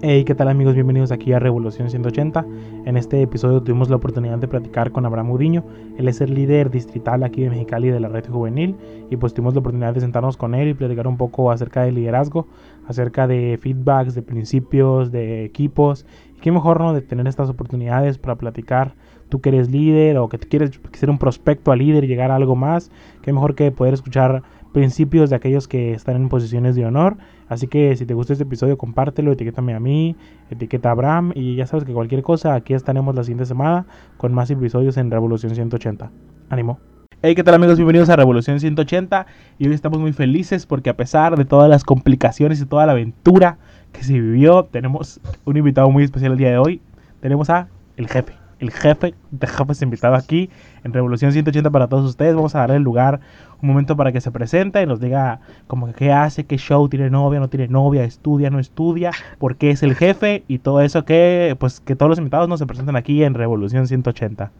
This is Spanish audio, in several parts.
Hey, ¿qué tal amigos? Bienvenidos aquí a Revolución 180. En este episodio tuvimos la oportunidad de platicar con Abraham Udiño. Él es el líder distrital aquí de Mexicali de la red juvenil y pues tuvimos la oportunidad de sentarnos con él y platicar un poco acerca del liderazgo, acerca de feedbacks, de principios, de equipos. Y qué mejor no de tener estas oportunidades para platicar tú que eres líder o que quieres ser un prospecto a líder y llegar a algo más. Qué mejor que poder escuchar principios de aquellos que están en posiciones de honor. Así que si te gustó este episodio, compártelo, etiquétame a mí, etiqueta a Abraham y ya sabes que cualquier cosa, aquí estaremos la siguiente semana con más episodios en Revolución 180. Ánimo. Hey, ¿qué tal amigos? Bienvenidos a Revolución 180 y hoy estamos muy felices porque a pesar de todas las complicaciones y toda la aventura que se vivió, tenemos un invitado muy especial el día de hoy. Tenemos a el jefe el jefe de jefes invitado aquí en Revolución 180 para todos ustedes. Vamos a darle el lugar un momento para que se presente y nos diga como que qué hace, qué show, tiene novia, no tiene novia, estudia, no estudia, por qué es el jefe y todo eso que pues que todos los invitados nos se presenten aquí en Revolución 180.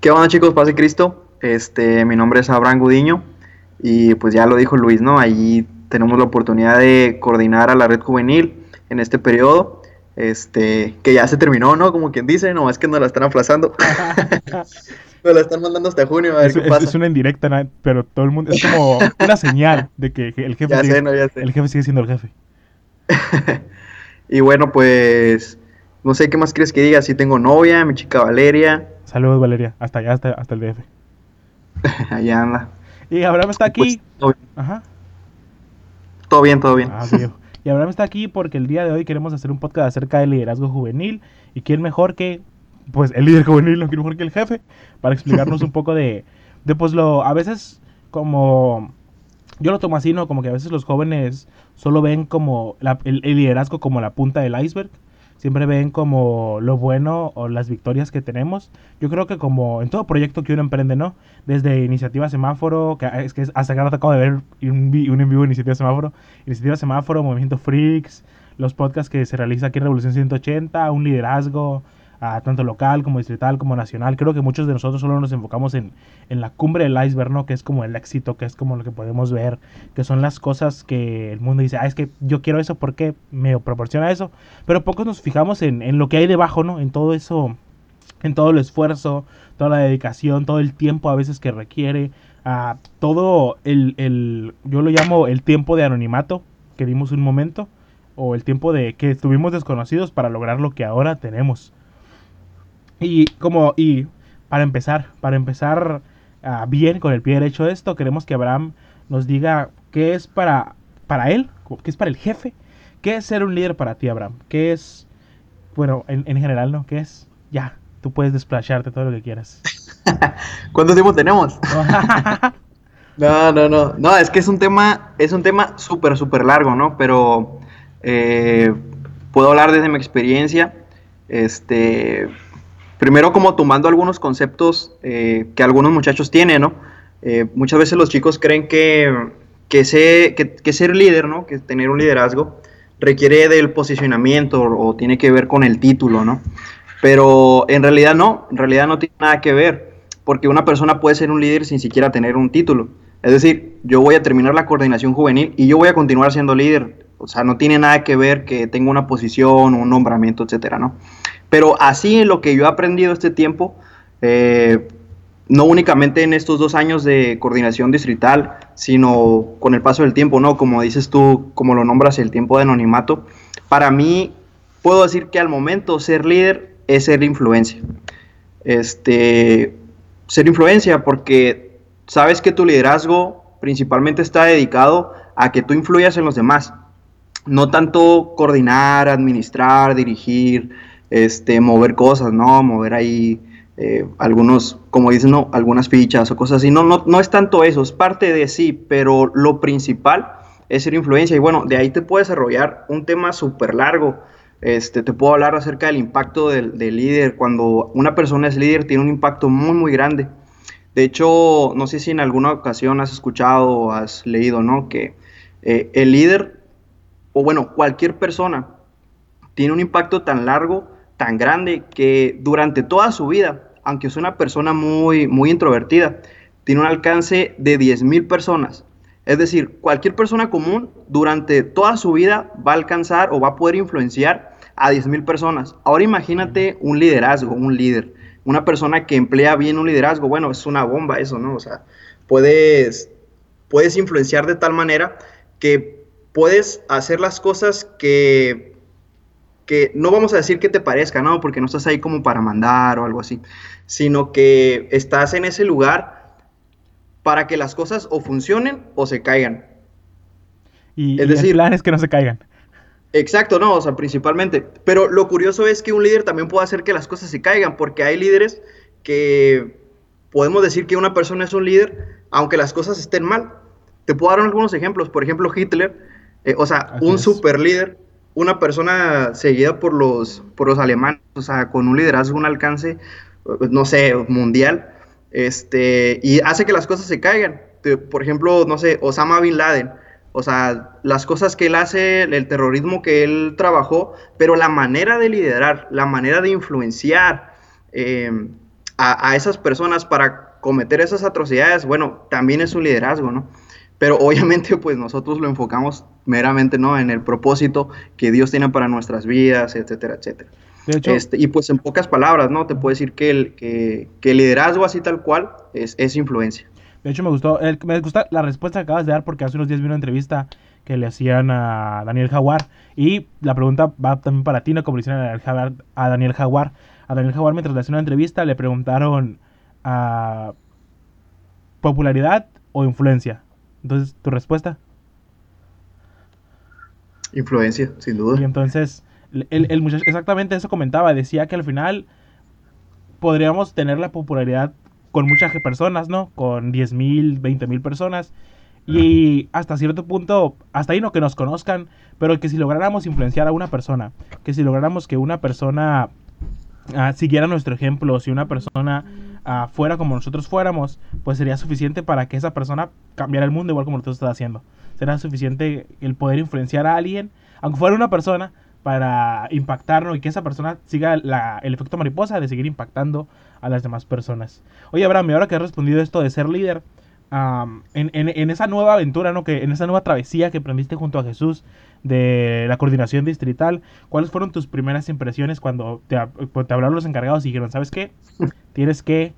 ¿Qué onda chicos? Pase Cristo. Este, mi nombre es Abraham Gudiño y pues ya lo dijo Luis, ¿no? Ahí tenemos la oportunidad de coordinar a la red juvenil en este periodo este, que ya se terminó, ¿no? Como quien dice, no, es que nos la están aplazando. nos la están mandando hasta junio a ver es, qué pasa. Es una indirecta, pero todo el mundo, es como una señal de que el jefe, sigue, el jefe sigue siendo el jefe. y bueno, pues, no sé qué más quieres que diga, si tengo novia, mi chica Valeria. Saludos Valeria, hasta allá, hasta, hasta el DF. allá anda. Y Abraham está aquí. Pues, todo bien. Ajá. Todo bien, todo bien. Ah, y Abraham está aquí porque el día de hoy queremos hacer un podcast acerca del liderazgo juvenil. ¿Y quién mejor que, pues, el líder juvenil, no quién mejor que el jefe, para explicarnos un poco de, de, pues, lo, a veces como, yo lo tomo así, ¿no? Como que a veces los jóvenes solo ven como el, el liderazgo como la punta del iceberg siempre ven como lo bueno o las victorias que tenemos. Yo creo que como en todo proyecto que uno emprende, ¿no? Desde Iniciativa Semáforo, que es que hasta acá acabo de ver un, un en vivo de Iniciativa Semáforo, Iniciativa Semáforo, Movimiento Freaks, los podcasts que se realiza aquí en Revolución 180, un liderazgo, tanto local como distrital como nacional. Creo que muchos de nosotros solo nos enfocamos en, en, la cumbre del iceberg, ¿no? Que es como el éxito, que es como lo que podemos ver, que son las cosas que el mundo dice, ah, es que yo quiero eso porque me proporciona eso. Pero pocos nos fijamos en, en lo que hay debajo, ¿no? En todo eso, en todo el esfuerzo, toda la dedicación, todo el tiempo a veces que requiere, a todo el, el, yo lo llamo el tiempo de anonimato que dimos un momento o el tiempo de que estuvimos desconocidos para lograr lo que ahora tenemos. Y como, y para empezar, para empezar uh, bien con el pie derecho de esto, queremos que Abraham nos diga qué es para, para él, qué es para el jefe, qué es ser un líder para ti, Abraham, qué es, bueno, en, en general, ¿no? ¿Qué es? Ya, tú puedes desplazarte todo lo que quieras. ¿Cuánto tiempo tenemos? no, no, no, no, es que es un tema, es un tema súper, súper largo, ¿no? Pero eh, puedo hablar desde mi experiencia, este primero como tomando algunos conceptos eh, que algunos muchachos tienen, ¿no? Eh, muchas veces los chicos creen que, que, ser líder, ¿no? Que tener un liderazgo requiere del posicionamiento o, tiene que ver con el título, ¿no? Pero en realidad no, en realidad no tiene nada que ver, porque una persona puede ser un líder sin siquiera tener un título. Es decir, yo voy a terminar la coordinación juvenil y yo voy a continuar siendo líder. O sea, no tiene nada que ver que tenga una posición, un nombramiento, etcétera, ¿no? Pero así en lo que yo he aprendido este tiempo, eh, no únicamente en estos dos años de coordinación distrital, sino con el paso del tiempo, ¿no? Como dices tú, como lo nombras, el tiempo de anonimato. Para mí, puedo decir que al momento ser líder es ser influencia. Este, ser influencia porque sabes que tu liderazgo principalmente está dedicado a que tú influyas en los demás. No tanto coordinar, administrar, dirigir, este, mover cosas, ¿no? Mover ahí eh, algunos, como dicen, ¿no? Algunas fichas o cosas así. No, no, no es tanto eso, es parte de sí, pero lo principal es ser influencia. Y bueno, de ahí te puedo desarrollar un tema súper largo. Este, te puedo hablar acerca del impacto del, líder. Cuando una persona es líder, tiene un impacto muy, muy grande. De hecho, no sé si en alguna ocasión has escuchado o has leído, ¿no? Que eh, el líder, o bueno, cualquier persona, tiene un impacto tan largo tan grande que durante toda su vida, aunque es una persona muy, muy introvertida, tiene un alcance de 10.000 personas. Es decir, cualquier persona común durante toda su vida va a alcanzar o va a poder influenciar a 10.000 personas. Ahora imagínate un liderazgo, un líder, una persona que emplea bien un liderazgo. Bueno, es una bomba eso, ¿no? O sea, puedes, puedes influenciar de tal manera que puedes hacer las cosas que, que no vamos a decir que te parezca, ¿no? Porque no estás ahí como para mandar o algo así, sino que estás en ese lugar para que las cosas o funcionen o se caigan. Y, es decir, el plan es que no se caigan. Exacto, no, o sea, principalmente. Pero lo curioso es que un líder también puede hacer que las cosas se caigan, porque hay líderes que podemos decir que una persona es un líder, aunque las cosas estén mal. Te puedo dar algunos ejemplos. Por ejemplo, Hitler, eh, o sea, un super líder, una persona seguida por los, por los alemanes, o sea, con un liderazgo, un alcance, no sé, mundial este, y hace que las cosas se caigan. Por ejemplo, no sé, Osama Bin Laden. O sea, las cosas que él hace, el terrorismo que él trabajó, pero la manera de liderar, la manera de influenciar eh, a, esas personas para cometer esas atrocidades, bueno, también es un liderazgo, ¿no? Pero obviamente, pues nosotros lo enfocamos meramente, ¿no? En el propósito que Dios tiene para nuestras vidas, etcétera, etcétera. Este, y pues en pocas palabras, ¿no? Te puedo decir que el, que, el liderazgo así tal cual es, es influencia. De hecho, me gustó, me gusta la respuesta que acabas de dar porque hace unos días vi una entrevista que le hacían a Daniel Jaguar y la pregunta va también para ti, ¿no? Como le hicieron a Daniel Jaguar. A Daniel Jaguar mientras le hacían una entrevista le preguntaron a popularidad o influencia. Entonces, ¿tu respuesta? Influencia, sin duda. Y entonces, el, muchacho exactamente eso comentaba, decía que al final podríamos tener la popularidad con muchas personas, ¿no? Con 10 mil, 20 mil personas. Y hasta cierto punto, hasta ahí no que nos conozcan, pero que si lográramos influenciar a una persona, que si lográramos que una persona ah, siguiera nuestro ejemplo, si una persona ah, fuera como nosotros fuéramos, pues sería suficiente para que esa persona cambiara el mundo igual como tú estás haciendo. Será suficiente el poder influenciar a alguien, aunque fuera una persona, para impactarnos y que esa persona siga el efecto mariposa de seguir impactando a las demás personas. Oye, Abraham, y ahora que has respondido esto de ser líder, en, esa nueva aventura, ¿no? que, en esa nueva travesía que aprendiste junto a Jesús de la coordinación distrital, ¿cuáles fueron tus primeras impresiones cuando te, te hablaron los encargados y dijeron, ¿sabes qué? Tienes que,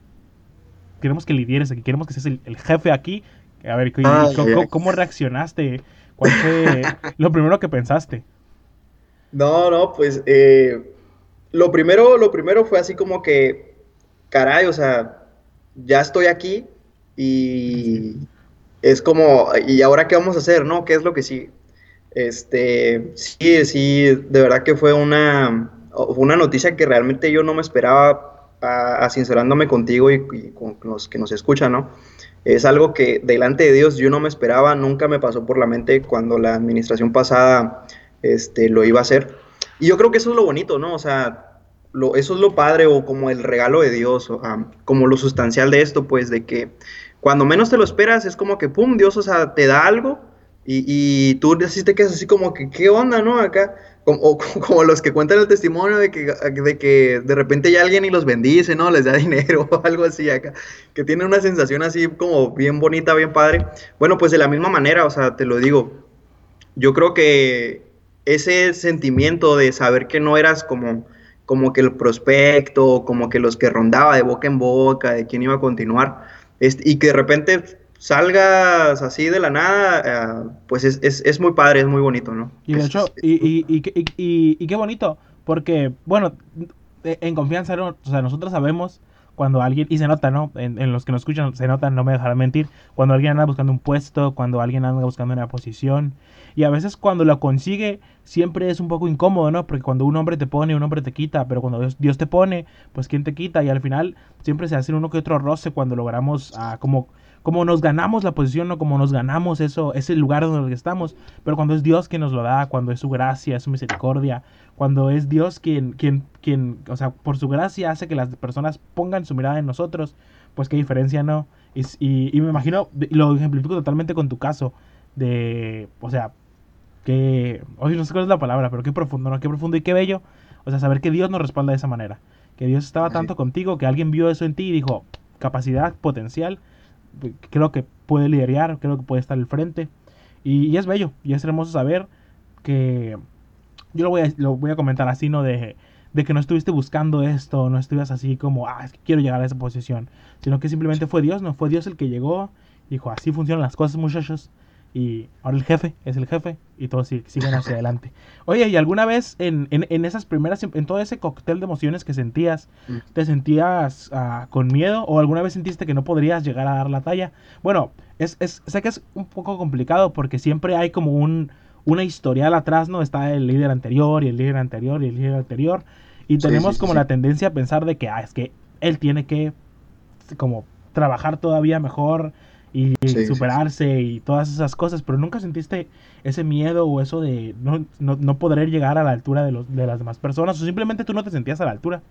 queremos que lidieres aquí, queremos que seas el, jefe aquí. A ver, ¿cómo, reaccionaste? ¿Cuál fue lo primero que pensaste? No, no, pues eh, lo, primero, lo primero fue así como que, caray, o sea, ya estoy aquí y es como, ¿y ahora qué vamos a hacer, no? ¿Qué es lo que sigue? Este, sí, sí, de verdad que fue una, una noticia que realmente yo no me esperaba, a, sincerándome contigo y, con los que nos escuchan, ¿no? Es algo que delante de Dios yo no me esperaba, nunca me pasó por la mente cuando la administración pasada este, lo iba a hacer. Y yo creo que eso es lo bonito, ¿no? O sea, lo, eso es lo padre o como el regalo de Dios, o, como lo sustancial de esto, pues, de que cuando menos te lo esperas es como que, ¡pum!, Dios, o sea, te da algo y, y tú así te quedas así como que, ¿qué onda, no? Acá, como, o, como los que cuentan el testimonio de que, de que de repente hay alguien y los bendice, ¿no? Les da dinero o algo así acá, que tiene una sensación así como bien bonita, bien padre. Bueno, pues de la misma manera, o sea, te lo digo, yo creo que ese sentimiento de saber que no eras como, como que el prospecto, como que los que rondaba de boca en boca, de quién iba a continuar, y que de repente salgas así de la nada, eh, pues es, es, es, muy padre, es muy bonito, ¿no? Y de hecho, y, y, y, y, qué bonito, porque, bueno, en confianza, o sea, nosotros sabemos cuando alguien, y se nota, ¿no? En, en, los que nos escuchan se nota, no me dejarán mentir, cuando alguien anda buscando un puesto, cuando alguien anda buscando una posición, y a veces cuando lo consigue, siempre es un poco incómodo, ¿no? Porque cuando un hombre te pone, un hombre te quita, pero cuando Dios, te pone, pues ¿quién te quita? Y al final siempre se hace uno que otro roce cuando logramos ah, como como nos ganamos la posición, ¿no? Como nos ganamos eso, ese lugar donde estamos. Pero cuando es Dios quien nos lo da, cuando es su gracia, es su misericordia, cuando es Dios quien, quien, quien, o sea, por su gracia hace que las personas pongan su mirada en nosotros, pues qué diferencia, ¿no? Y, y, y me imagino, lo ejemplifico totalmente con tu caso, de, o sea, que, oye, no sé cuál es la palabra, pero qué profundo, ¿no? Qué profundo y qué bello. O sea, saber que Dios nos respalda de esa manera. Que Dios estaba tanto contigo, que alguien vio eso en ti y dijo, capacidad, potencial, creo que puede liderar, creo que puede estar al frente. Y, es bello, y es hermoso saber que yo lo voy a, lo voy a comentar así, ¿no? De, de que no estuviste buscando esto, no estuvieras así como, ah, quiero llegar a esa posición, sino que simplemente fue Dios, ¿no? Fue Dios el que llegó, dijo, así funcionan las cosas, muchachos. Y ahora el jefe es el jefe y todos siguen hacia adelante. Oye, ¿y alguna vez en, en, esas primeras, en todo ese cóctel de emociones que sentías, mm. te sentías ah, con miedo o alguna vez sentiste que no podrías llegar a dar la talla? Bueno, es, es, sé que es un poco complicado porque siempre hay como un, una historial atrás, ¿no? Está el líder anterior y el líder anterior y el líder anterior. Y tenemos como la tendencia a pensar de que, ah, es que él tiene que como trabajar todavía mejor y superarse y todas esas cosas, pero nunca sentiste ese miedo o eso de no, no, poder llegar a la altura de, los, de las demás personas o simplemente tú no te sentías a la altura.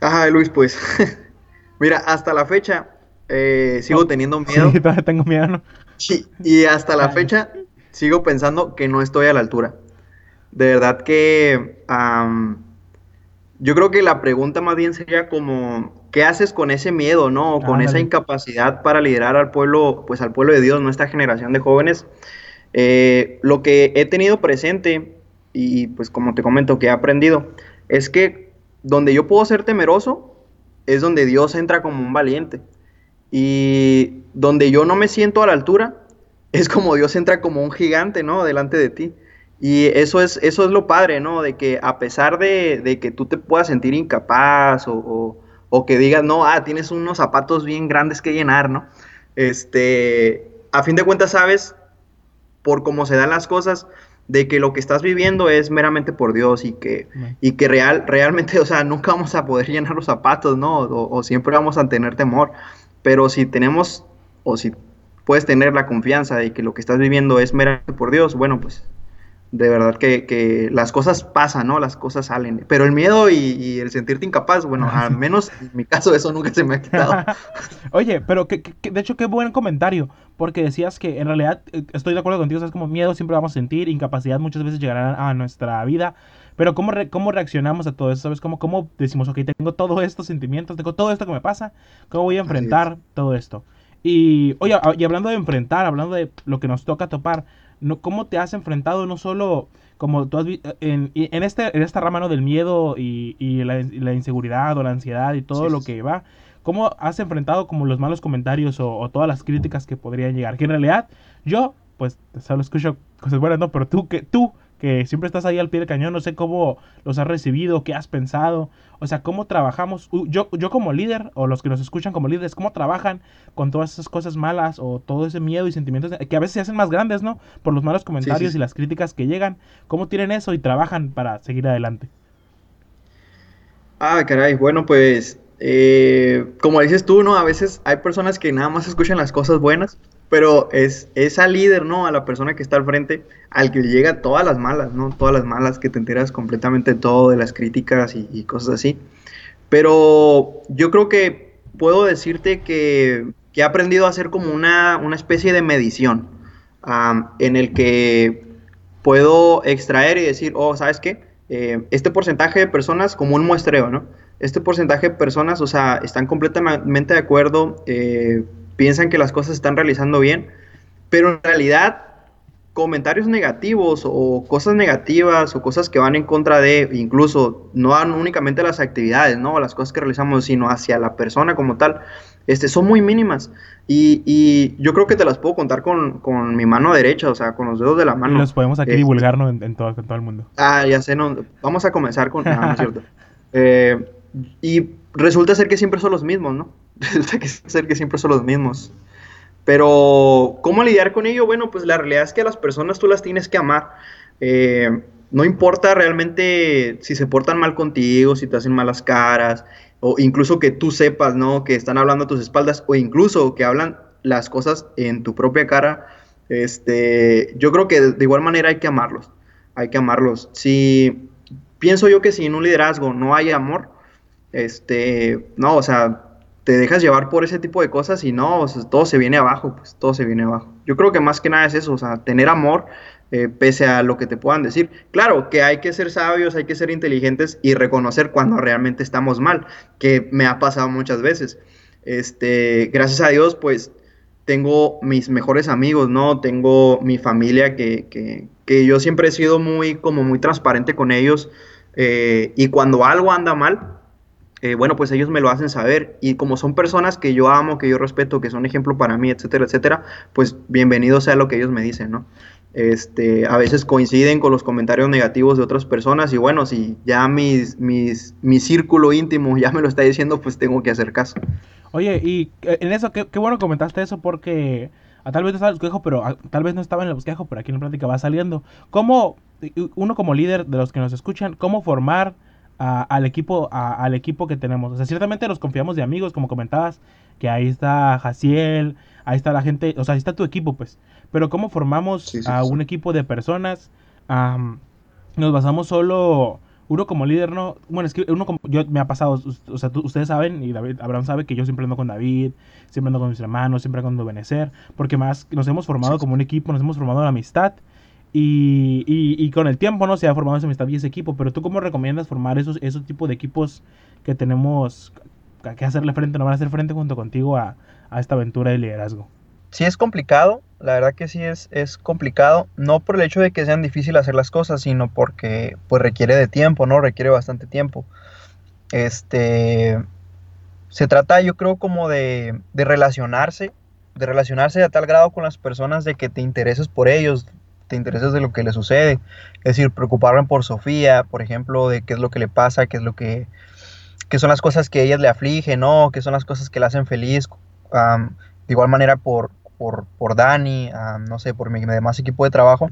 Ajá, Luis, pues mira, hasta la fecha eh, sigo teniendo miedo. Sí, todavía tengo miedo, ¿no? Sí, y hasta la fecha sigo pensando que no estoy a la altura. De verdad que yo creo que la pregunta más bien sería como ¿qué haces con ese miedo, no? con esa incapacidad para liderar al pueblo, pues al pueblo de Dios, nuestra generación de jóvenes. Eh, lo que he tenido presente, y pues como te comento que he aprendido, es que donde yo puedo ser temeroso, es donde Dios entra como un valiente. Y donde yo no me siento a la altura, es como Dios entra como un gigante, ¿no? Delante de ti. Y eso es, eso es lo padre, ¿no? De que a pesar de, que tú te puedas sentir incapaz o o que digas, no, ah, tienes unos zapatos bien grandes que llenar, ¿no? Este, a fin de cuentas sabes, por cómo se dan las cosas, de que lo que estás viviendo es meramente por Dios y que, y que real, realmente, o sea, nunca vamos a poder llenar los zapatos, ¿no? O, siempre vamos a tener temor. Pero si tenemos, o si puedes tener la confianza de que lo que estás viviendo es meramente por Dios, bueno, pues de verdad que, las cosas pasan, ¿no? Las cosas salen. Pero el miedo y, el sentirte incapaz, bueno, al menos en mi caso eso nunca se me ha quitado. Oye, pero que, de hecho qué buen comentario, porque decías que en realidad eh, estoy de acuerdo contigo, es como miedo siempre vamos a sentir, incapacidad muchas veces llegará a nuestra vida, pero ¿cómo, cómo reaccionamos a todo eso? ¿Sabes? ¿Cómo, ¿Cómo decimos, ok, tengo todos estos sentimientos, tengo todo esto que me pasa, ¿cómo voy a enfrentar todo esto? Y, oye, y hablando de enfrentar, hablando de lo que nos toca topar, no, cómo te has enfrentado no solo como tú has en, en, este, en esta rama ¿no? del miedo y, y, la, inseguridad o la ansiedad y todo lo que va, cómo has enfrentado como los malos comentarios o, todas las críticas que podrían llegar. Que en realidad yo, pues, solo escucho cosas buenas, ¿no? Pero tú, que tú que siempre estás ahí al pie del cañón, no sé cómo los has recibido, qué has pensado, o sea, cómo trabajamos, yo, yo como líder, o los que nos escuchan como líderes, cómo trabajan con todas esas cosas malas, o todo ese miedo y sentimientos que a veces se hacen más grandes, ¿no? Por los malos comentarios y las críticas que llegan, cómo tienen eso y trabajan para seguir adelante. Ah, caray, bueno, pues, eh, como dices tú, ¿no? A veces hay personas que nada más escuchan las cosas buenas, pero es esa líder, ¿no? A la persona que está al frente, al que le llega todas las malas, ¿no? Todas las malas que te enteras completamente todo de las críticas y, cosas así. Pero yo creo que puedo decirte que, he aprendido a hacer como una, especie de medición en el que puedo extraer y decir, oh, ¿sabes qué? Eh, este porcentaje de personas como un muestreo, ¿no? Este porcentaje de personas, o sea, están completamente de acuerdo. Eh, piensan que las cosas se están realizando bien, pero en realidad comentarios negativos o cosas negativas o cosas que van en contra de, incluso no van únicamente las actividades, ¿no? Las cosas que realizamos, sino hacia la persona como tal, este, son muy mínimas. Y, yo creo que te las puedo contar con, mi mano derecha, o sea, con los dedos de la mano. Y los podemos aquí este, divulgarnos en, todo, todo, el mundo. Ah, ya sé, no, vamos a comenzar con... Ah, cierto. Eh, y resulta ser que siempre son los mismos, ¿no? resulta ser que siempre son los mismos. Pero, ¿cómo lidiar con ello? Bueno, pues la realidad es que a las personas tú las tienes que amar. Eh, no importa realmente si se portan mal contigo, si te hacen malas caras, o incluso que tú sepas, ¿no? Que están hablando a tus espaldas, o incluso que hablan las cosas en tu propia cara. Este, yo creo que de igual manera hay que amarlos. Hay que amarlos. Si pienso yo que si en un liderazgo no hay amor, este, no, o sea, te dejas llevar por ese tipo de cosas y no, todo se viene abajo, pues todo se viene abajo. Yo creo que más que nada es eso, o sea, tener amor eh, pese a lo que te puedan decir. Claro que hay que ser sabios, hay que ser inteligentes y reconocer cuando realmente estamos mal, que me ha pasado muchas veces. Este, gracias a Dios, pues tengo mis mejores amigos, ¿no? Tengo mi familia que, que, que yo siempre he sido muy, como muy transparente con ellos. Eh, y cuando algo anda mal, eh, bueno, pues ellos me lo hacen saber. Y como son personas que yo amo, que yo respeto, que son ejemplo para mí, etcétera, etcétera, pues bienvenido sea lo que ellos me dicen, ¿no? Este, a veces coinciden con los comentarios negativos de otras personas y bueno, si ya mis, mis, mi círculo íntimo ya me lo está diciendo, pues tengo que hacer caso. Oye, y eh, en eso, qué, qué bueno comentaste eso porque a, ah, tal vez no estaba en el bosquejo, pero ah, tal vez no estaba en el bosquejo, pero aquí en la plática va saliendo. ¿Cómo, uno como líder de los que nos escuchan, cómo formar al, equipo, al equipo que tenemos? O sea, ciertamente nos confiamos de amigos, como comentabas, que ahí está Jaciel, ahí está la gente, o sea, ahí está tu equipo, pues. Pero ¿cómo formamos a un equipo de personas? nos basamos solo uno como líder no, bueno, es que uno como, yo me ha pasado, o sea, ustedes saben, y David, Abraham sabe que yo siempre ando con David, siempre ando con mis hermanos, siempre ando con Benecer, porque más nos hemos formado como un equipo, nos hemos formado la amistad, y, y, con el tiempo, ¿no? Se ha formado esa amistad y ese equipo, pero tú cómo recomiendas formar esos, esos tipos de equipos que tenemos que hacerle frente, no van a hacer frente junto contigo a, a esta aventura de liderazgo? sí es complicado, la verdad que sí es, es complicado, no por el hecho de que sean difíciles hacer las cosas, sino porque pues requiere de tiempo, ¿no? Requiere bastante tiempo. Este, se trata yo creo como de, de relacionarse, de relacionarse a tal grado con las personas de que te intereses por ellos, te intereses de lo que les sucede, es decir, preocuparme por Sofía, por ejemplo, de qué es lo que le pasa, qué es lo que, qué son las cosas que a ellas le afligen, ¿no? Qué son las cosas que le hacen feliz. de igual manera por, por, Dani, no sé, por mi demás equipo de trabajo,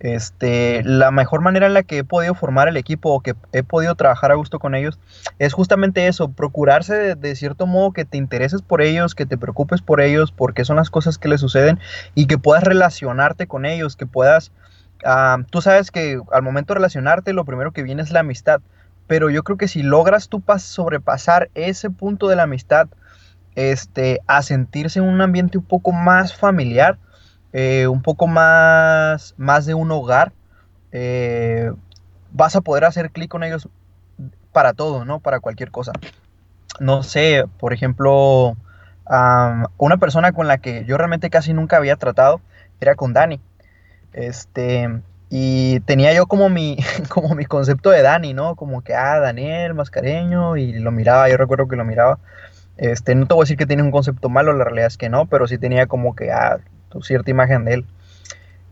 este, la mejor manera en la que he podido formar el equipo o que he podido trabajar a gusto con ellos es justamente eso, procurarse de, cierto modo que te intereses por ellos, que te preocupes por ellos, porque son las cosas que les suceden y que puedas relacionarte con ellos, que puedas, tú sabes que al momento de relacionarte lo primero que viene es la amistad, pero yo creo que si logras tú sobrepasar ese punto de la amistad, este, a sentirse en un ambiente un poco más familiar, eh, un poco más, más de un hogar, eh, vas a poder hacer clic con ellos para todo, ¿no? Para cualquier cosa. No sé, por ejemplo, una persona con la que yo realmente casi nunca había tratado era con Dani. Este, y tenía yo como mi, como mi concepto de Dani, ¿no? Como que, ah, Daniel, mascareño, y lo miraba, yo recuerdo que lo miraba. Este, no te voy a decir que tiene un concepto malo, la realidad es que no, pero sí tenía como que ah, cierta imagen de él.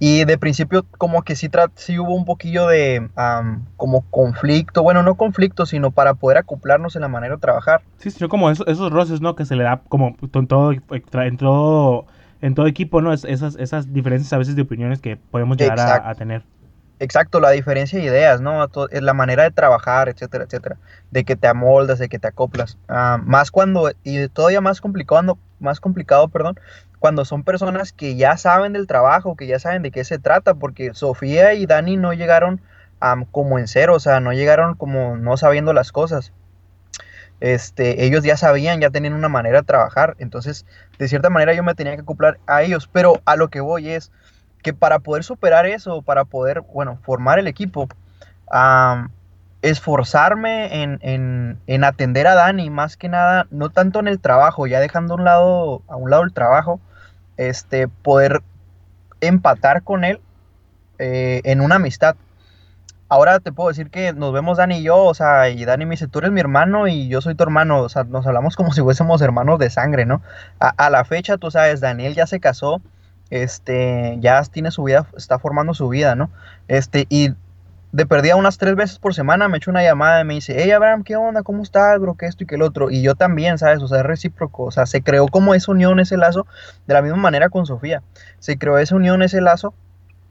Y de principio como que sí, sí hubo un poquillo de como conflicto, bueno, no conflicto, sino para poder acoplarnos en la manera de trabajar. Sí, sino como esos, esos roces, ¿no? Que se le da como en todo, en todo, en todo equipo, ¿no? esas, esas diferencias a veces de opiniones que podemos llegar a, a, tener. Exacto, la diferencia de ideas, ¿no? La manera de trabajar, etcétera, etcétera. De que te amoldas, de que te acoplas. Ah, más cuando, y todavía más complicado, más complicado, perdón, cuando son personas que ya saben del trabajo, que ya saben de qué se trata, porque Sofía y Dani no llegaron como en cero, o sea, no llegaron como no sabiendo las cosas. Este, ellos ya sabían, ya tenían una manera de trabajar, entonces, de cierta manera yo me tenía que acoplar a ellos, pero a lo que voy es que para poder superar eso, para poder, bueno, formar el equipo, esforzarme en, en, atender a Dani, más que nada, no tanto en el trabajo, ya dejando a un lado, a un lado el trabajo, este, poder empatar con él eh, en una amistad. Ahora te puedo decir que nos vemos Dani y yo, o sea, y Dani me dice, tú eres mi hermano y yo soy tu hermano, o sea, nos hablamos como si fuésemos hermanos de sangre, ¿no? A, a la fecha, tú sabes, Daniel ya se casó, este, ya tiene su vida, está formando su vida, ¿no? Este, y de perdida unas tres veces por semana me echa una llamada y me dice, hey Abraham, ¿qué onda? ¿Cómo estás, bro? Que esto y que el otro. Y yo también, ¿sabes? O sea, es recíproco. O sea, se creó como esa unión, ese lazo, de la misma manera con Sofía. Se creó esa unión, ese lazo,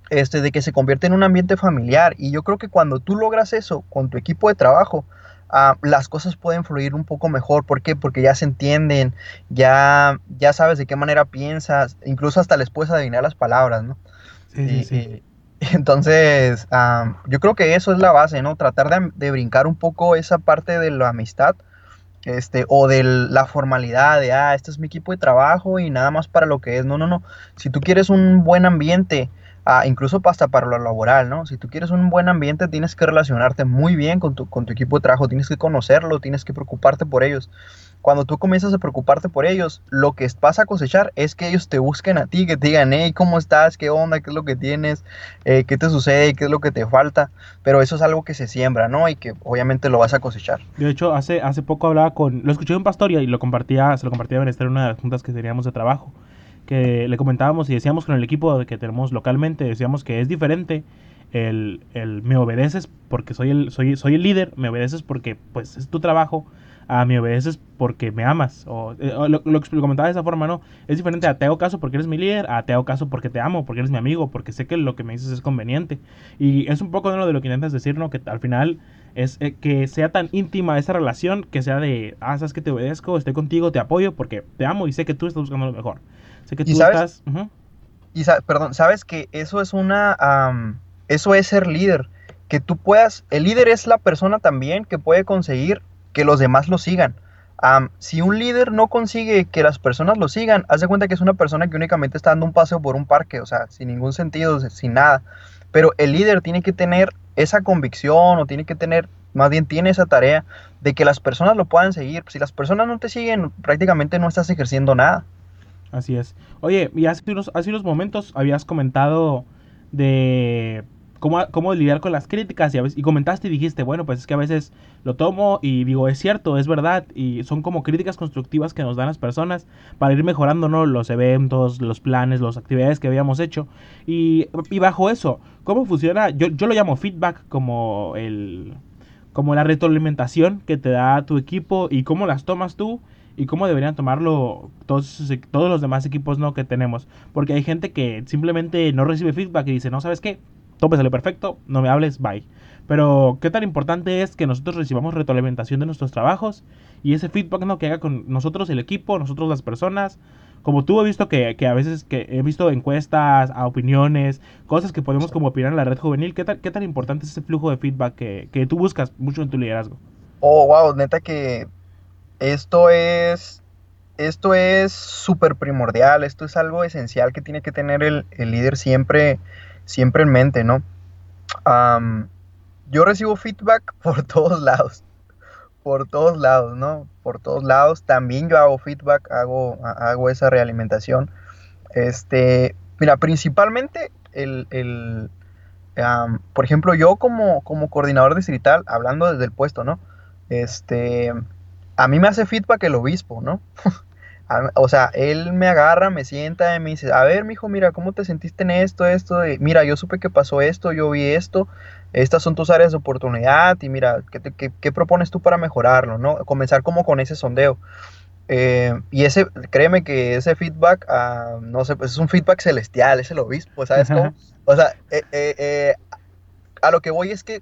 este, de que se convierte en un ambiente familiar. Y yo creo que cuando tú logras eso con tu equipo de trabajo, Ah, las cosas pueden fluir un poco mejor. ¿Por qué? Porque ya se entienden, ya, ya sabes de qué manera piensas, incluso hasta les puedes adivinar las palabras, ¿no? Sí, sí, entonces, yo creo que eso es la base, ¿no? Tratar de, brincar un poco esa parte de la amistad. Este, o de la formalidad de, ah, este es mi equipo de trabajo y nada más para lo que es. No, no, no. Si tú quieres un buen ambiente, incluso hasta para lo laboral, ¿no? Si tú quieres un buen ambiente, tienes que relacionarte muy bien con tu, equipo de trabajo, tienes que conocerlo, tienes que preocuparte por ellos. cuando tú comienzas a preocuparte por ellos, lo que vas a cosechar es que ellos te busquen a ti, que te digan, hey, ¿cómo estás? ¿Qué onda? ¿Qué es lo que tienes? Eh, ¿Qué te sucede? ¿Qué es lo que te falta? Pero eso es algo que se siembra, ¿no? Y que obviamente lo vas a cosechar. De hecho, hace, hace poco hablaba con, lo escuché de un pastor y lo compartía, se lo compartía a Benester en una de las juntas que teníamos de trabajo, que le comentábamos y decíamos con el equipo que tenemos localmente, decíamos que es diferente el, el me obedeces porque soy el, soy, soy el líder, me obedeces porque pues es tu trabajo, a me obedeces porque me amas. O, eh, lo, lo, comentaba de esa forma, ¿no? Es diferente a te hago caso porque eres mi líder, a te hago caso porque te amo, porque eres mi amigo, porque sé que lo que me dices es conveniente. Y es un poco de lo de lo que intentas decir, ¿no? Que al final es eh, que sea tan íntima esa relación, que sea de, ah, sabes que te obedezco, estoy contigo, te apoyo porque te amo y sé que tú estás buscando lo mejor. Sé que tú estás... Y perdón, sabes que eso es una... eso es ser líder. Que tú puedas... El líder es la persona también que puede conseguir que los demás lo sigan. si un líder no consigue que las personas lo sigan, haz de cuenta que es una persona que únicamente está dando un paseo por un parque, o sea, sin ningún sentido, sin nada. Pero el líder tiene que tener esa convicción o tiene que tener, más bien tiene esa tarea de que las personas lo puedan seguir. Si las personas no te siguen, prácticamente no estás ejerciendo nada. Así es. Oye, y hace unos, hace unos momentos habías comentado de cómo, lidiar con las críticas y, y comentaste y dijiste, bueno, pues es que a veces lo tomo y digo, es cierto, es verdad, y son como críticas constructivas que nos dan las personas para ir mejorando ¿no? los eventos, los planes, las actividades que habíamos hecho. Y, y bajo eso, ¿cómo funciona? Yo, yo lo llamo feedback como el como la retroalimentación que te da tu equipo y cómo las tomas tú y cómo deberían tomarlo todos, todos los demás equipos no que tenemos. Porque hay gente que simplemente no recibe feedback y dice, no, ¿sabes qué? todo me sale perfecto, no me hables, bye. Pero qué tan importante es que nosotros recibamos retroalimentación de nuestros trabajos y ese feedback ¿no? que haga con nosotros el equipo, nosotros las personas. Como tú he visto que, a veces que he visto encuestas, a opiniones, cosas que podemos como opinar en la red juvenil, ¿qué tan, qué tan importante es ese flujo de feedback que, que tú buscas mucho en tu liderazgo? Oh, wow, neta que esto es esto es súper primordial, esto es algo esencial que tiene que tener el, el líder siempre siempre en mente, ¿no? yo recibo feedback por todos lados, por todos lados, ¿no? Por todos lados. También yo hago feedback, hago, hago esa realimentación. Este, mira, principalmente el, el por ejemplo, yo como, como coordinador distrital, hablando desde el puesto, ¿no? Este, a mí me hace feedback el obispo, ¿no? o sea, él me agarra, me sienta y me dice, a ver, mijo, mira, ¿cómo te sentiste en esto, esto? mira, yo supe que pasó esto, yo vi esto, estas son tus áreas de oportunidad y mira, ¿qué, propones tú para mejorarlo, no? Comenzar como con ese sondeo. Eh, y ese, créeme que ese feedback, ah, no sé, pues es un feedback celestial, es el obispo, ¿sabes cómo? O sea, eh, eh, a lo que voy es que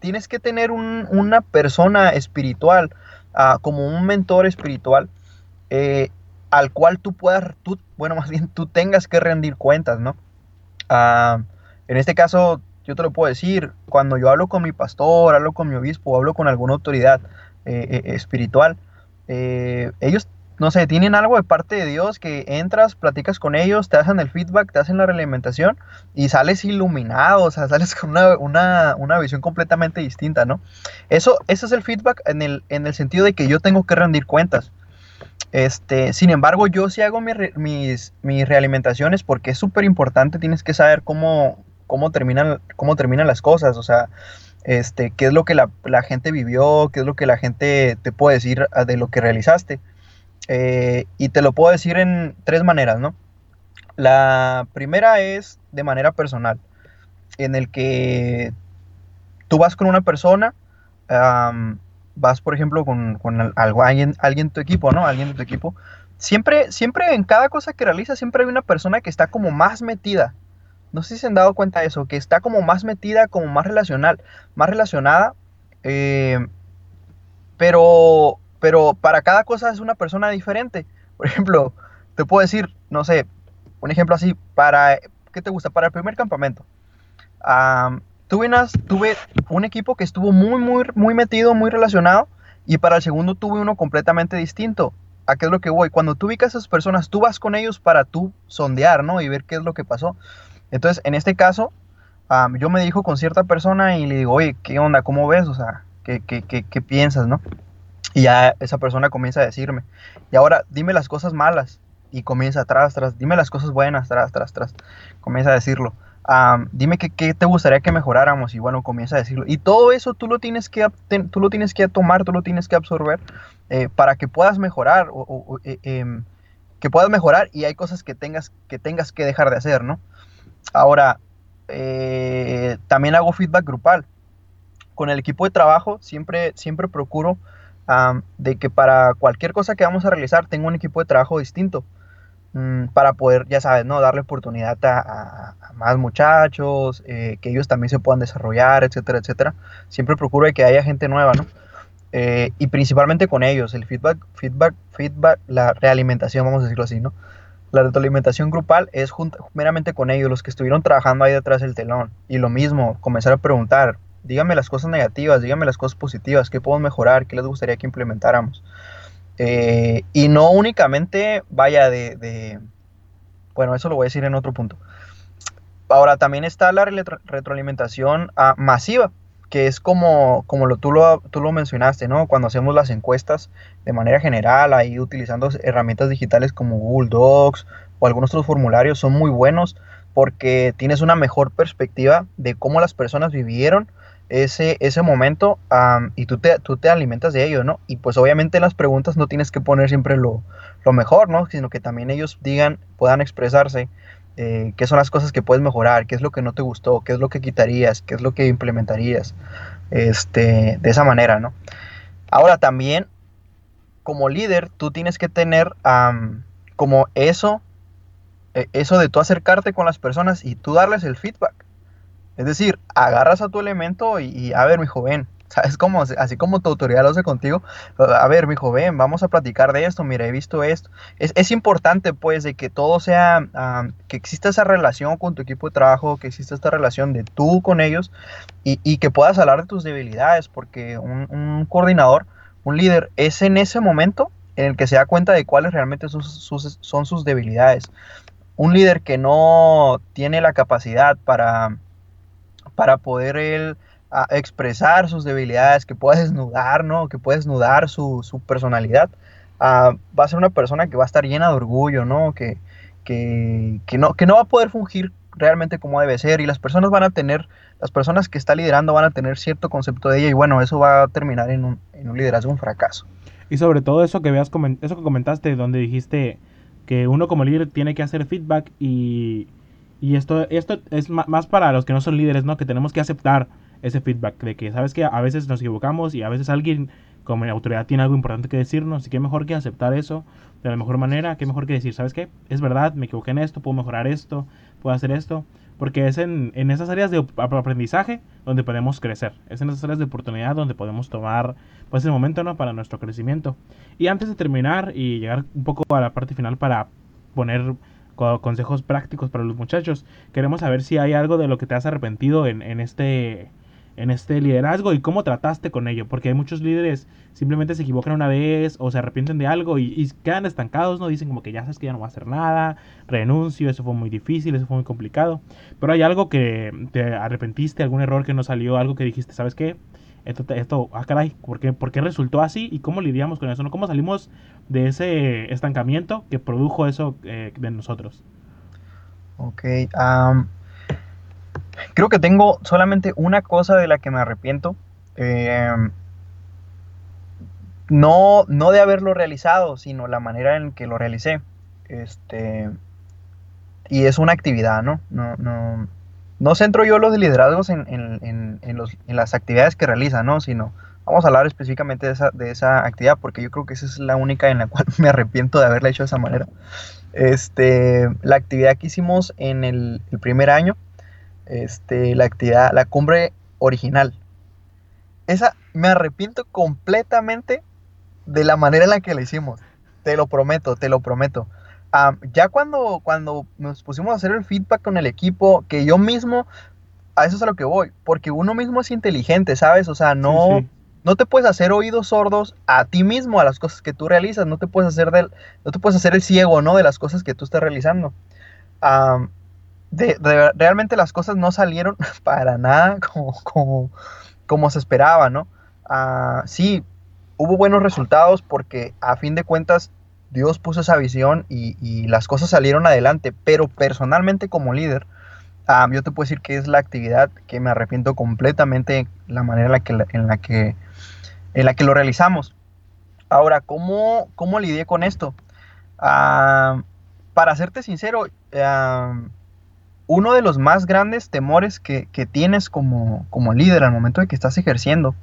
tienes que tener una persona espiritual, ah, como un mentor espiritual, eh, al cual tú puedas, tú, bueno, más bien tú tengas que rendir cuentas, ¿no? Ah, en este caso, yo te lo puedo decir, cuando yo hablo con mi pastor, hablo con mi obispo, hablo con alguna autoridad eh, eh, espiritual, ellos, no sé, tienen algo de parte de Dios que entras, platicas con ellos, te hacen el feedback, te hacen la realimentación y sales iluminado, o sea, sales con una, una, visión completamente distinta, ¿no? Eso, eso es el feedback en el, en el sentido de que yo tengo que rendir cuentas. Este, sin embargo, yo sí hago mis, mis, realimentaciones porque es súper importante, tienes que saber cómo, cómo, terminan, cómo terminan las cosas, o sea, este, qué es lo que la, gente vivió, qué es lo que la gente te puede decir ah, de lo que realizaste. Eh, y te lo puedo decir en tres maneras, ¿no? La primera es de manera personal, en el que tú vas con una persona, vas, por ejemplo, con, algo, alguien, alguien de tu equipo, ¿no? Alguien de tu equipo. Siempre, siempre en cada cosa que realiza, siempre hay una persona que está como más metida. No sé si se han dado cuenta de eso, que está como más metida, como más relacional, más relacionada. Eh, pero, pero para cada cosa es una persona diferente. Por ejemplo, te puedo decir, no sé, un ejemplo así, para, ¿qué te gusta? Para el primer campamento tuve, tuve un equipo que estuvo muy, muy, muy metido, muy relacionado, y para el segundo tuve uno completamente distinto. ¿A qué es lo que voy? Cuando tú ubicas a esas personas, tú vas con ellos para tú sondear, ¿no? Y ver qué es lo que pasó. Entonces, en este caso, yo me dijo con cierta persona y le digo, oye, ¿qué onda? ¿Cómo ves? O sea, ¿qué, qué, qué, qué piensas, no? Y ya esa persona comienza a decirme, y ahora dime las cosas malas. Y comienza atrás, tras, dime las cosas buenas, tras, tras, tras. Comienza a decirlo. dime qué, te gustaría que mejoráramos. Y bueno, comienza a decirlo. Y todo eso tú lo tienes que, tú lo tienes que tomar, tú lo tienes que absorber eh, para que puedas mejorar. Eh, em, que puedas mejorar y hay cosas que tengas que, tengas que dejar de hacer, ¿no? Ahora, eh, también hago feedback grupal. Con el equipo de trabajo siempre, siempre procuro de que para cualquier cosa que vamos a realizar tenga un equipo de trabajo distinto. Mm, para poder, ya sabes, ¿no? Darle oportunidad a, más muchachos, eh, que ellos también se puedan desarrollar, etcétera, etcétera. Siempre procuro que haya gente nueva, ¿no? Eh, y principalmente con ellos, el feedback, feedback, feedback, la realimentación, vamos a decirlo así, ¿no? La retroalimentación grupal es meramente con ellos, los que estuvieron trabajando ahí detrás del telón. Y lo mismo, comenzar a preguntar, díganme las cosas negativas, díganme las cosas positivas, qué podemos mejorar, qué les gustaría que implementáramos. Eh, y no únicamente vaya de, Bueno, eso lo voy a decir en otro punto. Ahora, también está la retroalimentación ah, masiva que es como, como lo, tú, lo, tú lo mencionaste, ¿no? Cuando hacemos las encuestas de manera general, ahí utilizando herramientas digitales como Google Docs o algunos otros formularios, son muy buenos porque tienes una mejor perspectiva de cómo las personas vivieron ese, ese momento y tú te, tú te alimentas de ello, ¿no? Y pues obviamente en las preguntas no tienes que poner siempre lo, lo mejor, ¿no? Sino que también ellos digan, puedan expresarse eh, qué son las cosas que puedes mejorar, qué es lo que no te gustó, qué es lo que quitarías, qué es lo que implementarías, este, de esa manera, ¿no? Ahora también, como líder, tú tienes que tener como eso, eso de tú acercarte con las personas y tú darles el feedback. Es decir, agarras a tu elemento y, a ver, mi joven, ¿Sabes cómo? Así como tu autoridad lo hace contigo. A ver, mi joven, vamos a platicar de esto. Mira, he visto esto. Es, importante, pues, de que todo sea, que exista esa relación con tu equipo de trabajo, que exista esta relación de tú con ellos y, que puedas hablar de tus debilidades, porque un, coordinador, un líder, es en ese momento en el que se da cuenta de cuáles realmente son sus debilidades. Un líder que no tiene la capacidad para, para poder expresar sus debilidades, que pueda desnudar, ¿no? Que pueda desnudar su, su personalidad, va a ser una persona que va a estar llena de orgullo, ¿no? Que, que, que, no, que no va a poder fungir realmente como debe ser y las personas van a tener, las personas que está liderando van a tener cierto concepto de ella y bueno, eso va a terminar en un, en un liderazgo, un fracaso. Y sobre todo eso que veas, eso que comentaste, donde dijiste que uno como líder tiene que hacer feedback y, y esto, esto es más para los que no son líderes, ¿no? Que tenemos que aceptar ese feedback de que, sabes que a veces nos equivocamos y a veces alguien como autoridad tiene algo importante que decirnos, y que mejor que aceptar eso de la mejor manera, que mejor que decir, ¿sabes qué? Es verdad, me equivoqué en esto, puedo mejorar esto, puedo hacer esto, porque es en, en esas áreas de aprendizaje donde podemos crecer, es en esas áreas de oportunidad donde podemos tomar pues el momento ¿no? para nuestro crecimiento. Y antes de terminar y llegar un poco a la parte final para poner consejos prácticos para los muchachos, queremos saber si hay algo de lo que te has arrepentido en, en este en este liderazgo y cómo trataste con ello, porque hay muchos líderes simplemente se equivocan una vez o se arrepienten de algo y, quedan estancados, no dicen como que ya sabes que ya no va a hacer nada, renuncio, eso fue muy difícil, eso fue muy complicado, pero hay algo que te arrepentiste, algún error que no salió, algo que dijiste, ¿sabes qué? Esto, esto ah, caray, ¿por qué, ¿por qué resultó así y cómo lidiamos con eso? ¿no? ¿Cómo salimos de ese estancamiento que produjo eso eh, de nosotros? Ok, um, Creo que tengo solamente una cosa de la que me arrepiento. Em, no, no de haberlo realizado, sino la manera en que lo realicé. Este, y es una actividad, ¿no? No, no, no centro yo los liderazgos en, en, en, los, en, las actividades que realizan, ¿no? Sino vamos a hablar específicamente de esa, de esa actividad porque yo creo que esa es la única en la cual me arrepiento de haberla hecho de esa manera. Este, la actividad que hicimos en el, el primer año este, la actividad, la cumbre original. Esa me arrepiento completamente de la manera en la que la hicimos. Te lo prometo, te lo prometo. ya cuando, cuando nos pusimos a hacer el feedback con el equipo, que yo mismo, a eso es a lo que voy, porque uno mismo es inteligente, ¿sabes? O sea, no, no te puedes hacer oídos sordos a ti mismo, a las cosas que tú realizas, no te puedes hacer, del, no te puedes hacer el ciego, ¿no? De las cosas que tú estás realizando realmente las cosas no salieron para nada como, como, se esperaba, ¿no? Ah, sí, hubo buenos resultados porque a fin de cuentas Dios puso esa visión y, las cosas salieron adelante, pero personalmente como líder, yo te puedo decir que es la actividad que me arrepiento completamente la manera en la que, en la que, en la que lo realizamos. Ahora, ¿cómo, cómo lidié con esto? para serte sincero, uno de los más grandes temores que, tienes como, como, líder al momento de que estás ejerciendo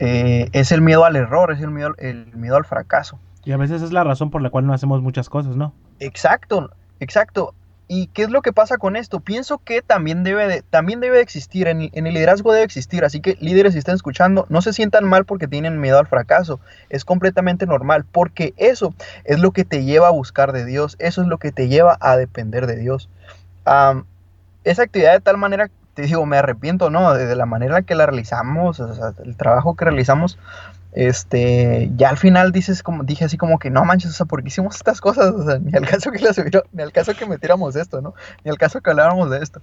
eh, es el miedo al error, es el miedo, el miedo al fracaso. Y a veces es la razón por la cual no hacemos muchas cosas, ¿no? Exacto, exacto. ¿Y qué es lo que pasa con esto? Pienso que también debe de, también debe de existir, en, en, el liderazgo debe existir, así que líderes si están escuchando, no se sientan mal porque tienen miedo al fracaso, es completamente normal, porque eso es lo que te lleva a buscar de Dios, eso es lo que te lleva a depender de Dios esa actividad de tal manera, te digo, me arrepiento, ¿no? De, la manera que la realizamos, el trabajo que realizamos, este, ya al final dices como, dije así como que no manches, o sea, ¿por qué hicimos estas cosas? O sea, ni al caso que las ni al caso que metiéramos esto, ¿no? Ni al caso que habláramos de esto.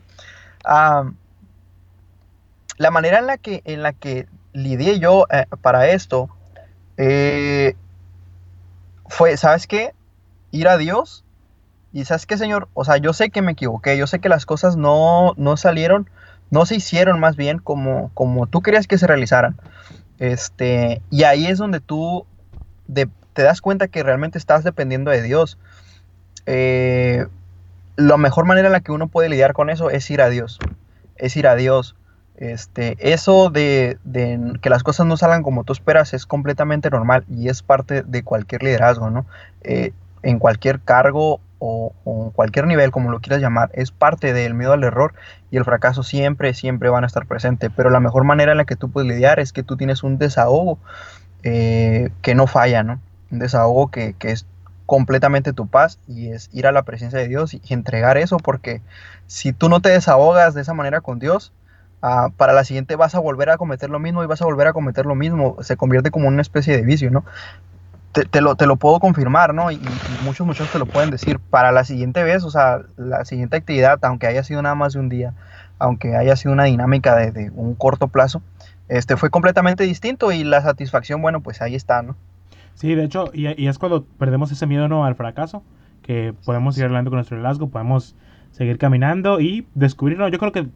la manera en la que, en la que lidié yo eh, para esto eh, fue, ¿sabes qué? Ir a Dios y sabes qué, Señor, o sea, yo sé que me equivoqué, yo sé que las cosas no, no salieron, no se hicieron más bien como, como tú querías que se realizaran. Este, y ahí es donde tú te das cuenta que realmente estás dependiendo de Dios. Eh, la mejor manera en la que uno puede lidiar con eso es ir a Dios. Es ir a Dios. Este, eso de, que las cosas no salgan como tú esperas es completamente normal y es parte de cualquier liderazgo, ¿no? Eh, en cualquier cargo o, cualquier nivel, como lo quieras llamar, es parte del miedo al error y el fracaso siempre, siempre van a estar presentes. Pero la mejor manera en la que tú puedes lidiar es que tú tienes un desahogo eh, que no falla, ¿no? Un desahogo que, es completamente tu paz y es ir a la presencia de Dios y, entregar eso, porque si tú no te desahogas de esa manera con Dios, ah, para la siguiente vas a volver a cometer lo mismo y vas a volver a cometer lo mismo, se convierte como una especie de vicio, ¿no? Te, lo, te lo puedo confirmar, ¿no? Y, muchos muchos te lo pueden decir. Para la siguiente vez, o sea, la siguiente actividad, aunque haya sido nada más de un día, aunque haya sido una dinámica de, un corto plazo, este fue completamente distinto y la satisfacción, bueno, pues ahí está, ¿no? Sí, de hecho, y, y es cuando perdemos ese miedo ¿no? al fracaso, que podemos ir hablando con nuestro liderazgo, podemos seguir caminando y descubrirlo. Yo creo que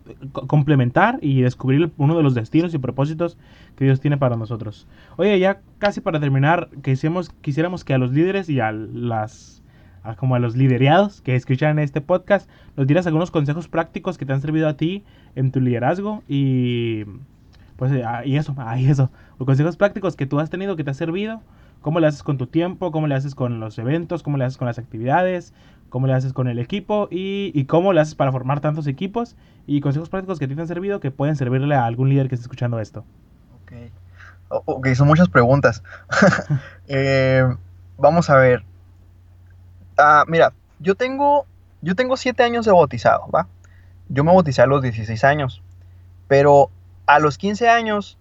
complementar y descubrir uno de los destinos y propósitos que Dios tiene para nosotros. Oye, ya casi para terminar, quisiéramos, quisiéramos que a los líderes y a las como a los liderados que escuchan este podcast, nos dieras algunos consejos prácticos que te han servido a ti en tu liderazgo y pues ah, y eso, ahí eso, los consejos prácticos que tú has tenido que te ha servido, cómo le haces con tu tiempo, cómo le haces con los eventos, cómo le haces con las actividades, cómo le haces con el equipo y, cómo le haces para formar tantos equipos y consejos prácticos que te han servido que pueden servirle a algún líder que esté escuchando esto. Ok, ok, son muchas preguntas. Eh, vamos a ver. Ah, mira, yo tengo, yo tengo siete años de bautizado, ¿va? Yo me bauticé a los 16 años, pero a los 15 años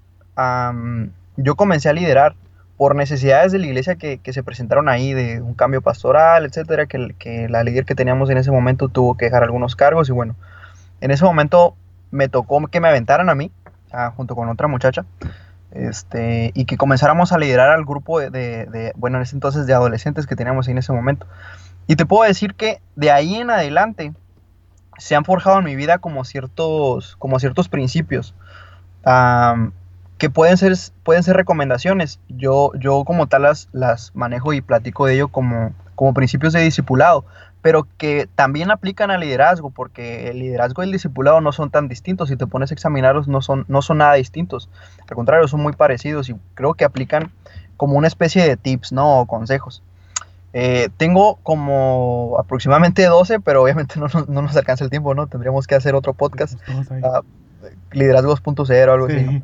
yo comencé a liderar por necesidades de la iglesia que, se presentaron ahí, de un cambio pastoral, etcétera, que, que, la líder que teníamos en ese momento tuvo que dejar algunos cargos y bueno, en ese momento me tocó que me aventaran a mí, junto con otra muchacha, este, y que comenzáramos a liderar al grupo de, de, bueno, en ese entonces de adolescentes que teníamos ahí en ese momento. Y te puedo decir que de ahí en adelante se han forjado en mi vida como ciertos, como ciertos principios que pueden ser, pueden ser recomendaciones. Yo, yo como tal las, las manejo y platico de ello como, como principios de discipulado, pero que también aplican al liderazgo, porque el liderazgo y el discipulado no son tan distintos. Si te pones a examinarlos, no son, no son nada distintos. Al contrario, son muy parecidos y creo que aplican como una especie de tips, ¿no? O consejos. Eh, tengo como aproximadamente 12, pero obviamente no, nos alcanza el tiempo, ¿no? Tendríamos que hacer otro podcast. Uh, liderazgo 2.0, algo así.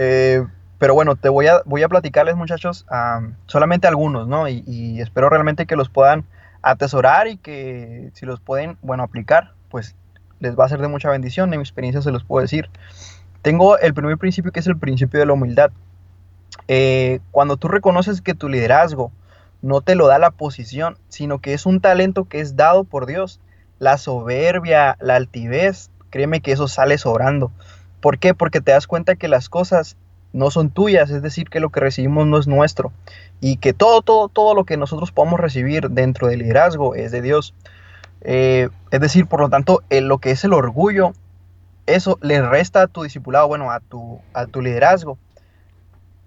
Eh, pero bueno, te voy a, voy a platicarles, muchachos, solamente algunos, ¿no? Y, espero realmente que los puedan atesorar y que si los pueden, bueno, aplicar, pues les va a ser de mucha bendición. En mi experiencia se los puedo decir. Tengo el primer principio que es el principio de la humildad. Eh, cuando tú reconoces que tu liderazgo no te lo da la posición, sino que es un talento que es dado por Dios, la soberbia, la altivez, créeme que eso sale sobrando. ¿Por qué? Porque te das cuenta que las cosas no son tuyas, es decir, que lo que recibimos no es nuestro y que todo, todo, todo lo que nosotros podamos recibir dentro del liderazgo es de Dios. Eh, es decir, por lo tanto, lo que es el orgullo, eso le resta a tu discipulado, bueno, a tu, a tu liderazgo.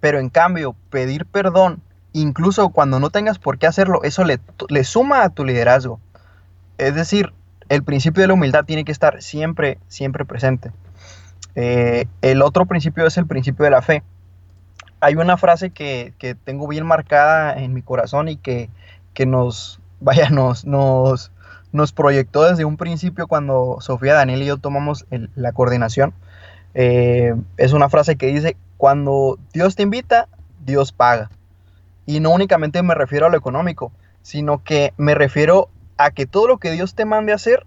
Pero en cambio, pedir perdón, incluso cuando no tengas por qué hacerlo, eso le, le suma a tu liderazgo. Es decir, el principio de la humildad tiene que estar siempre, siempre presente. Eh, el otro principio es el principio de la fe. Hay una frase que, tengo bien marcada en mi corazón y que, nos, vaya, nos, nos, proyectó desde un principio cuando Sofía, Daniel y yo tomamos la coordinación. Eh, es una frase que dice, cuando Dios te invita, Dios paga. Y no únicamente me refiero a lo económico, sino que me refiero a que todo lo que Dios te mande a hacer,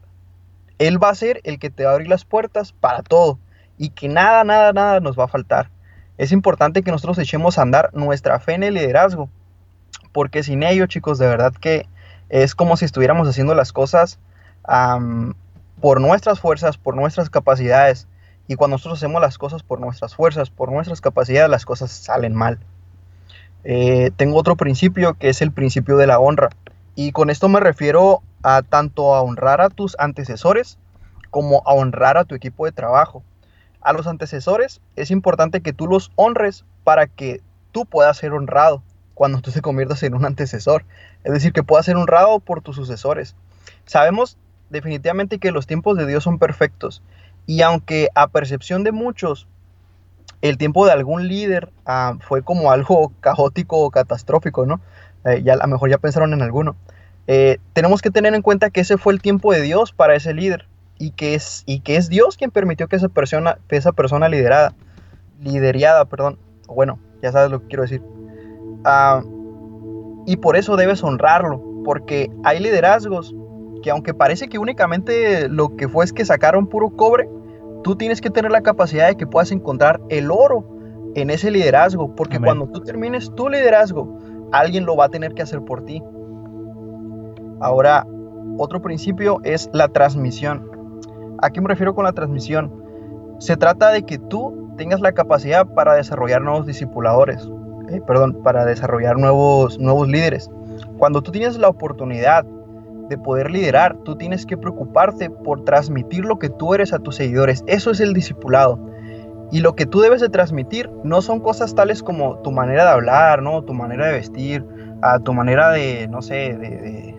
Él va a ser el que te va a abrir las puertas para todo y que nada, nada, nada nos va a faltar. Es importante que nosotros echemos a andar nuestra fe en el liderazgo, porque sin ello, chicos, de verdad que es como si estuviéramos haciendo las cosas por nuestras fuerzas, por nuestras capacidades. Y cuando nosotros hacemos las cosas por nuestras fuerzas, por nuestras capacidades, las cosas salen mal. Eh, tengo otro principio que es el principio de la honra. Y con esto me refiero a tanto a honrar a tus antecesores como a honrar a tu equipo de trabajo a los antecesores, es importante que tú los honres para que tú puedas ser honrado cuando tú te conviertas en un antecesor. Es decir, que puedas ser honrado por tus sucesores. Sabemos definitivamente que los tiempos de Dios son perfectos. Y aunque a percepción de muchos, el tiempo de algún líder ah, fue como algo caótico o catastrófico, ¿no? Eh, ya a lo mejor ya pensaron en alguno. Eh, tenemos que tener en cuenta que ese fue el tiempo de Dios para ese líder y que es, y que es Dios quien permitió que esa persona, esa persona liderada, liderada, perdón, bueno, ya sabes lo que quiero decir. Ah, y por eso debes honrarlo, porque hay liderazgos que aunque parece que únicamente lo que fue es que sacaron puro cobre, tú tienes que tener la capacidad de que puedas encontrar el oro en ese liderazgo, porque cuando tú termines tu liderazgo, alguien lo va a tener que hacer por ti. Ahora, otro principio es la transmisión. ¿A qué me refiero con la transmisión? Se trata de que tú tengas la capacidad para desarrollar nuevos discipuladores, eh, perdón, para desarrollar nuevos, nuevos líderes. Cuando tú tienes la oportunidad de poder liderar, tú tienes que preocuparte por transmitir lo que tú eres a tus seguidores. Eso es el discipulado. Y lo que tú debes de transmitir no son cosas tales como tu manera de hablar, ¿no? Tu manera de vestir, a tu manera de, no sé, de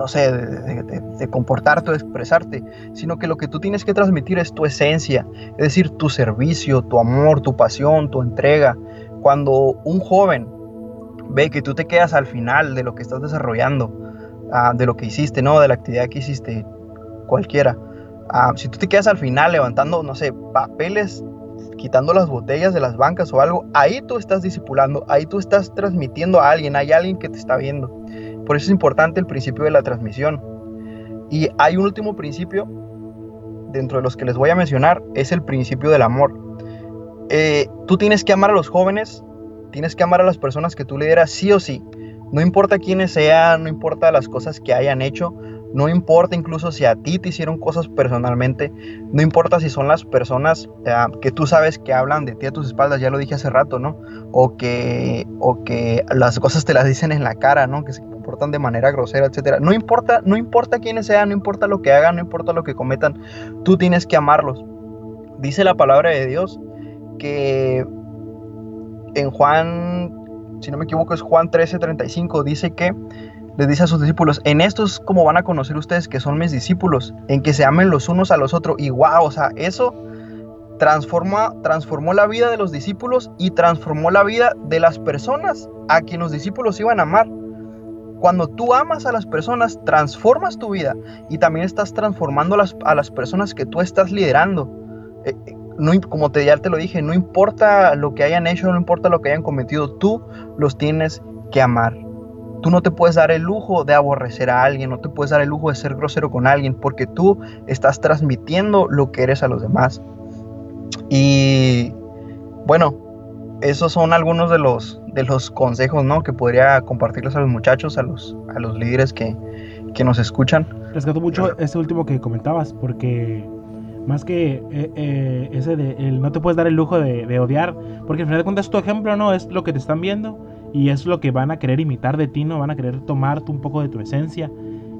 no sé, de, comportarte o de expresarte, sino que lo que tú tienes que transmitir es tu esencia, es decir, tu servicio, tu amor, tu pasión, tu entrega. Cuando un joven ve que tú te quedas al final de lo que estás desarrollando, ah, de lo que hiciste, ¿no? De la actividad que hiciste, cualquiera. Ah, si tú te quedas al final levantando, no sé, papeles, quitando las botellas de las bancas o algo, ahí tú estás discipulando, ahí tú estás transmitiendo a alguien, hay alguien que te está viendo. Por eso es importante el principio de la transmisión. Y hay un último principio, dentro de los que les voy a mencionar, es el principio del amor. Eh, tú tienes que amar a los jóvenes, tienes que amar a las personas que tú lideras sí o sí. No importa quiénes sean, no importa las cosas que hayan hecho, no importa incluso si a ti te hicieron cosas personalmente, no importa si son las personas eh, que tú sabes que hablan de ti a tus espaldas, ya lo dije hace rato, ¿no? O que, o que las cosas te las dicen en la cara, ¿no? De manera grosera, etcétera. No importa, no importa quiénes sean, no importa lo que hagan, no importa lo que cometan, tú tienes que amarlos. Dice la palabra de Dios que en Juan, si no me equivoco, es Juan 13:35, dice que les dice a sus discípulos, en esto es como van a conocer ustedes que son mis discípulos, en que se amen los unos a los otros. Y wow, o sea, eso transforma, transformó la vida de los discípulos y transformó la vida de las personas a quien los discípulos iban a amar. Cuando tú amas a las personas, transformas tu vida y también estás transformando a las, personas que tú estás liderando. Eh, eh, como te, ya te lo dije, no importa lo que hayan hecho, no importa lo que hayan cometido, tú los tienes que amar. Tú no te puedes dar el lujo de aborrecer a alguien, no te puedes dar el lujo de ser grosero con alguien, porque tú estás transmitiendo lo que eres a los demás. Y bueno, esos son algunos de los, de los consejos ¿no? que podría compartirles a los muchachos, a los, a los líderes que, que nos escuchan. Rescato mucho este último que comentabas, porque Más que eh, eh, ese de el no te puedes dar el lujo de, de, odiar, porque al final de cuentas tu ejemplo no es lo que te están viendo y es lo que van a querer imitar de ti, no van a querer tomarte un poco de tu esencia.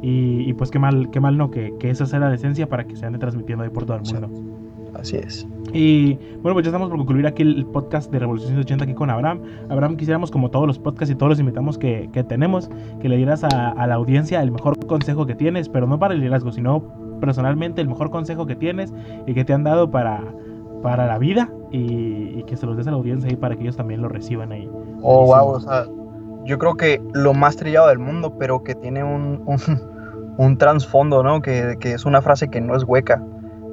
Y, y pues qué mal, qué mal no que, que esa sea la esencia para que se ande transmitiendo ahí por todo el mundo. Sí. Así es. Y bueno, pues ya estamos por concluir aquí el podcast de Revolución 180 aquí con Abraham. Abraham, quisiéramos como todos los podcasts y todos los invitamos que, que tenemos, que le dieras a, a, la audiencia el mejor consejo que tienes, pero no para el liderazgo, sino personalmente el mejor consejo que tienes y que te han dado para, para la vida y, y que se los des a la audiencia ahí para que ellos también lo reciban ahí. Oh, wow, o sea, yo creo que lo más trillado del mundo, pero que tiene un, un, un trasfondo, ¿no? Que, que, es una frase que no es hueca.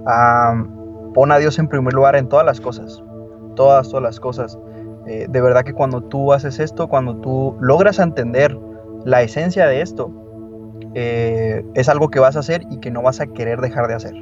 Um, pon a Dios en primer lugar en todas las cosas. Todas, todas las cosas. Eh, de verdad que cuando tú haces esto, cuando tú logras entender la esencia de esto, eh, es algo que vas a hacer y que no vas a querer dejar de hacer.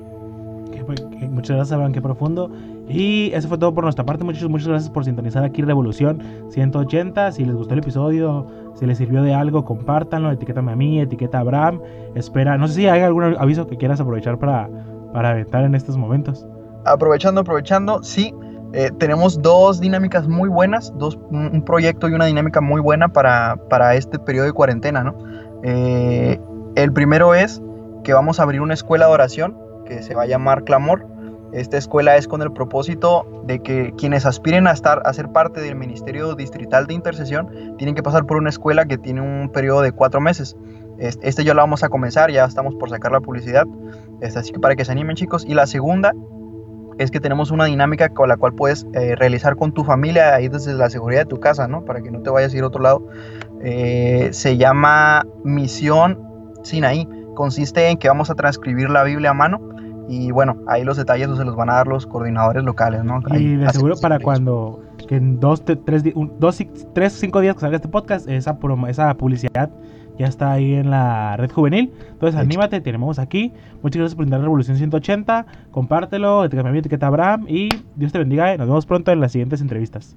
Muchas gracias, Abraham, qué profundo. Y eso fue todo por nuestra parte. Muchas, muchas gracias por sintonizar aquí Revolución 180. Si les gustó el episodio, si les sirvió de algo, compártanlo. Etiquétame a mí, etiqueta a Abraham. Espera, no sé si hay algún aviso que quieras aprovechar para, para aventar en estos momentos. Aprovechando, aprovechando, sí. Eh, tenemos dos dinámicas muy buenas, dos, un, proyecto y una dinámica muy buena para, para este periodo de cuarentena, ¿no? Eh, el primero es que vamos a abrir una escuela de oración que se va a llamar Clamor. Esta escuela es con el propósito de que quienes aspiren a estar a ser parte del Ministerio Distrital de Intercesión tienen que pasar por una escuela que tiene un periodo de cuatro meses. Este ya lo vamos a comenzar, ya estamos por sacar la publicidad. Este, así que para que se animen chicos. Y la segunda es que tenemos una dinámica con la cual puedes eh, realizar con tu familia ahí desde la seguridad de tu casa, ¿no? Para que no te vayas a ir a otro lado. Eh, se llama Misión Sinaí. Consiste en que vamos a transcribir la Biblia a mano y bueno, ahí los detalles se los van a dar los coordinadores locales, ¿no? Y ahí, de seguro para cuando, que en dos, tres, un, dos, tres, cinco días que salga este podcast, esa, esa publicidad ya está ahí en la red juvenil. Entonces, anímate, tenemos aquí. Muchas gracias por intentar Revolución 180. Compártelo, etiqueta a Abraham y Dios te bendiga. Nos vemos pronto en las siguientes entrevistas.